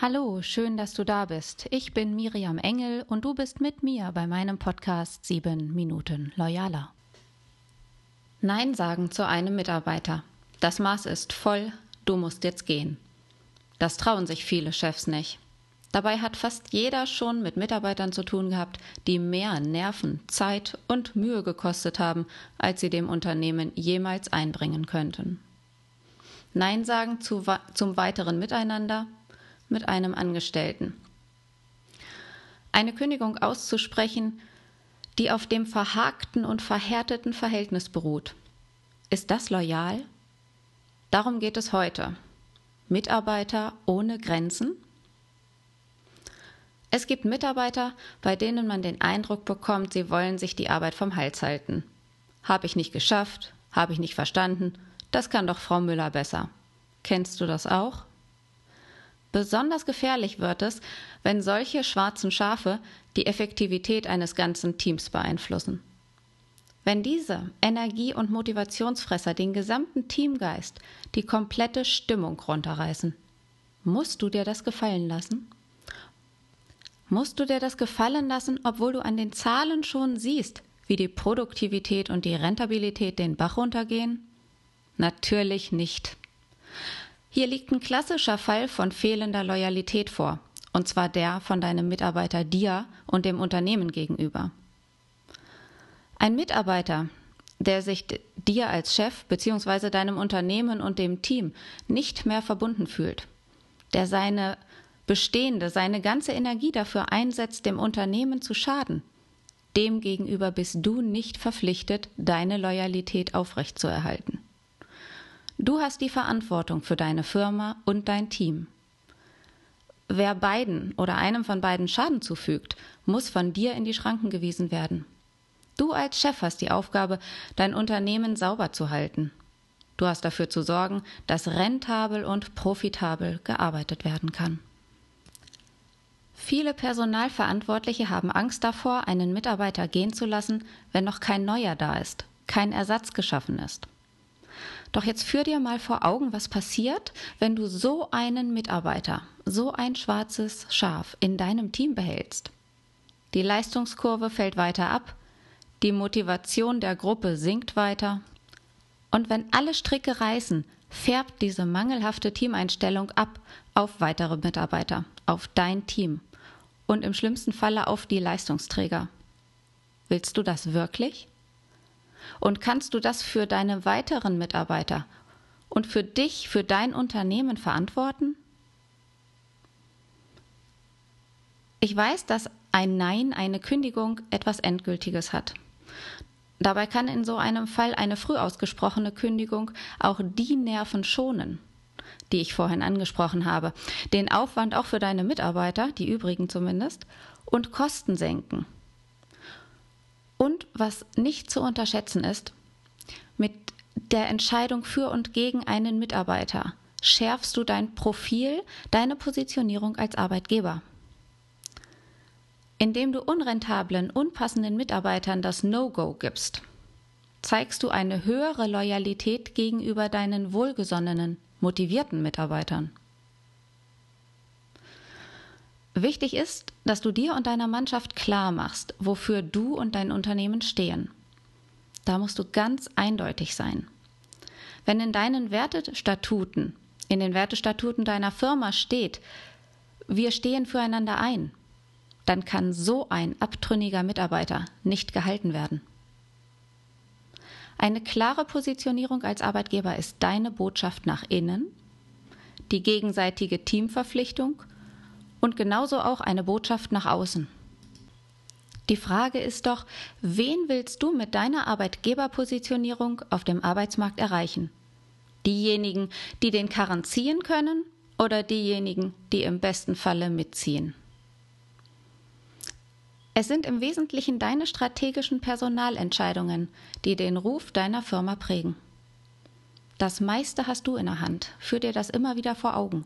Hallo, schön, dass du da bist. Ich bin Miriam Engel und du bist mit mir bei meinem Podcast 7 Minuten Loyaler. Nein sagen zu einem Mitarbeiter. Das Maß ist voll, du musst jetzt gehen. Das trauen sich viele Chefs nicht. Dabei hat fast jeder schon mit Mitarbeitern zu tun gehabt, die mehr Nerven, Zeit und Mühe gekostet haben, als sie dem Unternehmen jemals einbringen könnten. Nein sagen zu, zum weiteren Miteinander mit einem Angestellten. Eine Kündigung auszusprechen, die auf dem verhakten und verhärteten Verhältnis beruht. Ist das loyal? Darum geht es heute. Mitarbeiter ohne Grenzen? Es gibt Mitarbeiter, bei denen man den Eindruck bekommt, sie wollen sich die Arbeit vom Hals halten. Habe ich nicht geschafft, habe ich nicht verstanden, das kann doch Frau Müller besser. Kennst du das auch? Besonders gefährlich wird es, wenn solche schwarzen Schafe die Effektivität eines ganzen Teams beeinflussen. Wenn diese Energie- und Motivationsfresser den gesamten Teamgeist, die komplette Stimmung runterreißen, musst du dir das gefallen lassen? Musst du dir das gefallen lassen, obwohl du an den Zahlen schon siehst, wie die Produktivität und die Rentabilität den Bach runtergehen? Natürlich nicht. Hier liegt ein klassischer Fall von fehlender Loyalität vor, und zwar der von deinem Mitarbeiter dir und dem Unternehmen gegenüber. Ein Mitarbeiter, der sich dir als Chef bzw. deinem Unternehmen und dem Team nicht mehr verbunden fühlt, der seine bestehende, seine ganze Energie dafür einsetzt, dem Unternehmen zu schaden, demgegenüber bist du nicht verpflichtet, deine Loyalität aufrechtzuerhalten. Du hast die Verantwortung für deine Firma und dein Team. Wer beiden oder einem von beiden Schaden zufügt, muss von dir in die Schranken gewiesen werden. Du als Chef hast die Aufgabe, dein Unternehmen sauber zu halten. Du hast dafür zu sorgen, dass rentabel und profitabel gearbeitet werden kann. Viele Personalverantwortliche haben Angst davor, einen Mitarbeiter gehen zu lassen, wenn noch kein neuer da ist, kein Ersatz geschaffen ist. Doch jetzt führ dir mal vor Augen, was passiert, wenn du so einen Mitarbeiter, so ein schwarzes Schaf in deinem Team behältst. Die Leistungskurve fällt weiter ab, die Motivation der Gruppe sinkt weiter. Und wenn alle Stricke reißen, färbt diese mangelhafte Teameinstellung ab auf weitere Mitarbeiter, auf dein Team und im schlimmsten Falle auf die Leistungsträger. Willst du das wirklich? Und kannst du das für deine weiteren Mitarbeiter und für dich, für dein Unternehmen verantworten? Ich weiß, dass ein Nein, eine Kündigung etwas Endgültiges hat. Dabei kann in so einem Fall eine früh ausgesprochene Kündigung auch die Nerven schonen, die ich vorhin angesprochen habe, den Aufwand auch für deine Mitarbeiter, die übrigen zumindest, und Kosten senken. Und was nicht zu unterschätzen ist, mit der Entscheidung für und gegen einen Mitarbeiter schärfst du dein Profil, deine Positionierung als Arbeitgeber. Indem du unrentablen, unpassenden Mitarbeitern das No-Go gibst, zeigst du eine höhere Loyalität gegenüber deinen wohlgesonnenen, motivierten Mitarbeitern. Wichtig ist, dass du dir und deiner Mannschaft klar machst, wofür du und dein Unternehmen stehen. Da musst du ganz eindeutig sein. Wenn in deinen Wertestatuten, in den Wertestatuten deiner Firma steht, wir stehen füreinander ein, dann kann so ein abtrünniger Mitarbeiter nicht gehalten werden. Eine klare Positionierung als Arbeitgeber ist deine Botschaft nach innen, die gegenseitige Teamverpflichtung und genauso auch eine Botschaft nach außen. Die Frage ist doch, wen willst du mit deiner Arbeitgeberpositionierung auf dem Arbeitsmarkt erreichen? Diejenigen, die den Karren ziehen können oder diejenigen, die im besten Falle mitziehen? Es sind im Wesentlichen deine strategischen Personalentscheidungen, die den Ruf deiner Firma prägen. Das meiste hast du in der Hand. Führ dir das immer wieder vor Augen.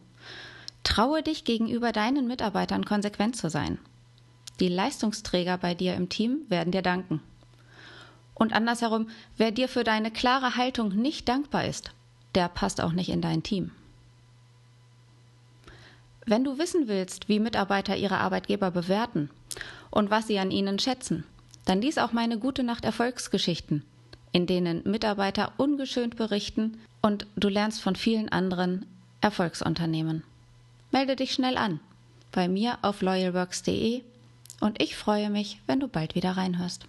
Traue dich gegenüber deinen Mitarbeitern konsequent zu sein. Die Leistungsträger bei dir im Team werden dir danken. Und andersherum, wer dir für deine klare Haltung nicht dankbar ist, der passt auch nicht in dein Team. Wenn du wissen willst, wie Mitarbeiter ihre Arbeitgeber bewerten und was sie an ihnen schätzen, dann lies auch meine Gute Nacht Erfolgsgeschichten, in denen Mitarbeiter ungeschönt berichten und du lernst von vielen anderen Erfolgsunternehmen. Melde dich schnell an bei mir auf loyalworks.de und ich freue mich, wenn du bald wieder reinhörst.